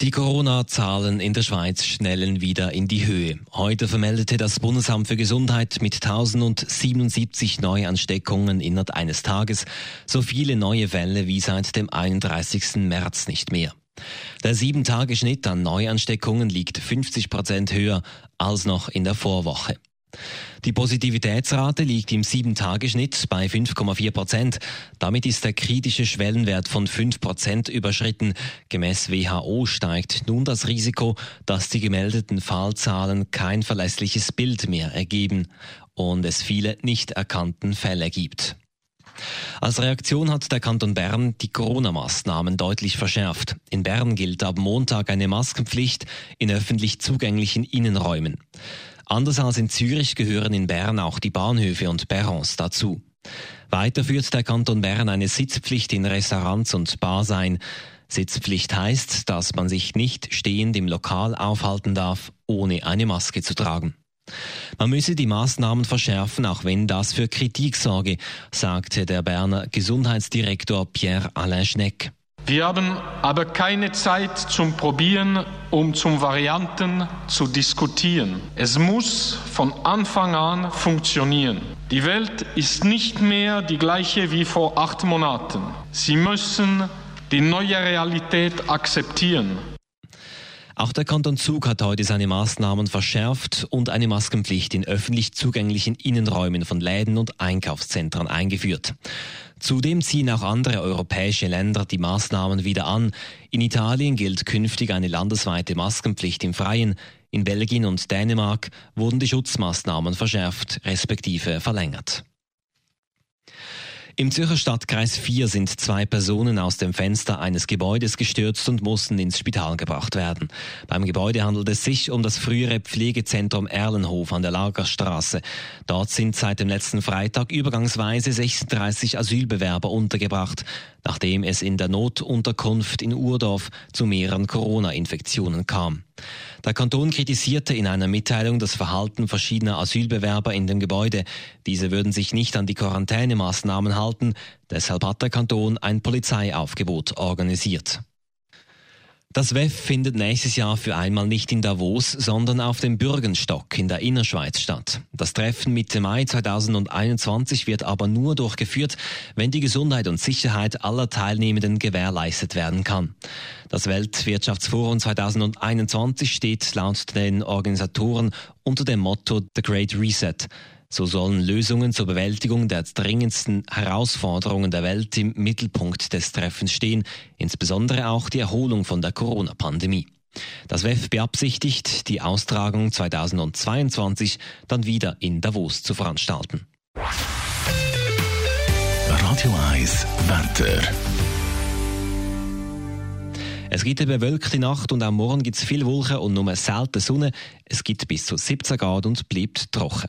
Die Corona-Zahlen in der Schweiz schnellen wieder in die Höhe. Heute vermeldete das Bundesamt für Gesundheit mit 1077 Neuansteckungen innerhalb eines Tages so viele neue Fälle wie seit dem 31. März nicht mehr. Der 7-Tage-Schnitt an Neuansteckungen liegt 50 Prozent höher als noch in der Vorwoche. Die Positivitätsrate liegt im 7-Tage-Schnitt bei 5,4 Prozent. Damit ist der kritische Schwellenwert von 5 Prozent überschritten. Gemäß WHO steigt nun das Risiko, dass die gemeldeten Fallzahlen kein verlässliches Bild mehr ergeben und es viele nicht erkannten Fälle gibt. Als Reaktion hat der Kanton Bern die Corona-Maßnahmen deutlich verschärft. In Bern gilt ab Montag eine Maskenpflicht in öffentlich zugänglichen Innenräumen. Anders als in Zürich gehören in Bern auch die Bahnhöfe und Perrons dazu. Weiter führt der Kanton Bern eine Sitzpflicht in Restaurants und Bars ein. Sitzpflicht heißt, dass man sich nicht stehend im Lokal aufhalten darf, ohne eine Maske zu tragen. Man müsse die Maßnahmen verschärfen, auch wenn das für Kritik sorge, sagte der Berner Gesundheitsdirektor Pierre-Alain Schneck. Wir haben aber keine Zeit zum Probieren, um zum Varianten zu diskutieren. Es muss von Anfang an funktionieren. Die Welt ist nicht mehr die gleiche wie vor acht Monaten. Sie müssen die neue Realität akzeptieren. Auch der Kanton Zug hat heute seine Maßnahmen verschärft und eine Maskenpflicht in öffentlich zugänglichen Innenräumen von Läden und Einkaufszentren eingeführt. Zudem ziehen auch andere europäische Länder die Maßnahmen wieder an. In Italien gilt künftig eine landesweite Maskenpflicht im Freien. In Belgien und Dänemark wurden die Schutzmaßnahmen verschärft respektive verlängert. Im Zürcher Stadtkreis 4 sind zwei Personen aus dem Fenster eines Gebäudes gestürzt und mussten ins Spital gebracht werden. Beim Gebäude handelt es sich um das frühere Pflegezentrum Erlenhof an der Lagerstraße. Dort sind seit dem letzten Freitag übergangsweise 36 Asylbewerber untergebracht, nachdem es in der Notunterkunft in Urdorf zu mehreren Corona-Infektionen kam. Der Kanton kritisierte in einer Mitteilung das Verhalten verschiedener Asylbewerber in dem Gebäude. Diese würden sich nicht an die Quarantänemaßnahmen halten. Deshalb hat der Kanton ein Polizeiaufgebot organisiert. Das WEF findet nächstes Jahr für einmal nicht in Davos, sondern auf dem Bürgenstock in der Innerschweiz statt. Das Treffen Mitte Mai 2021 wird aber nur durchgeführt, wenn die Gesundheit und Sicherheit aller Teilnehmenden gewährleistet werden kann. Das Weltwirtschaftsforum 2021 steht laut den Organisatoren unter dem Motto The Great Reset. So sollen Lösungen zur Bewältigung der dringendsten Herausforderungen der Welt im Mittelpunkt des Treffens stehen, insbesondere auch die Erholung von der Corona-Pandemie. Das WEF beabsichtigt, die Austragung 2022 dann wieder in Davos zu veranstalten. Radio 1 Wetter. Es gibt eine bewölkte Nacht und auch morgen gibt es viel Wolken und nur selten Sonne. Es gibt bis zu 17 Grad und bleibt trocken.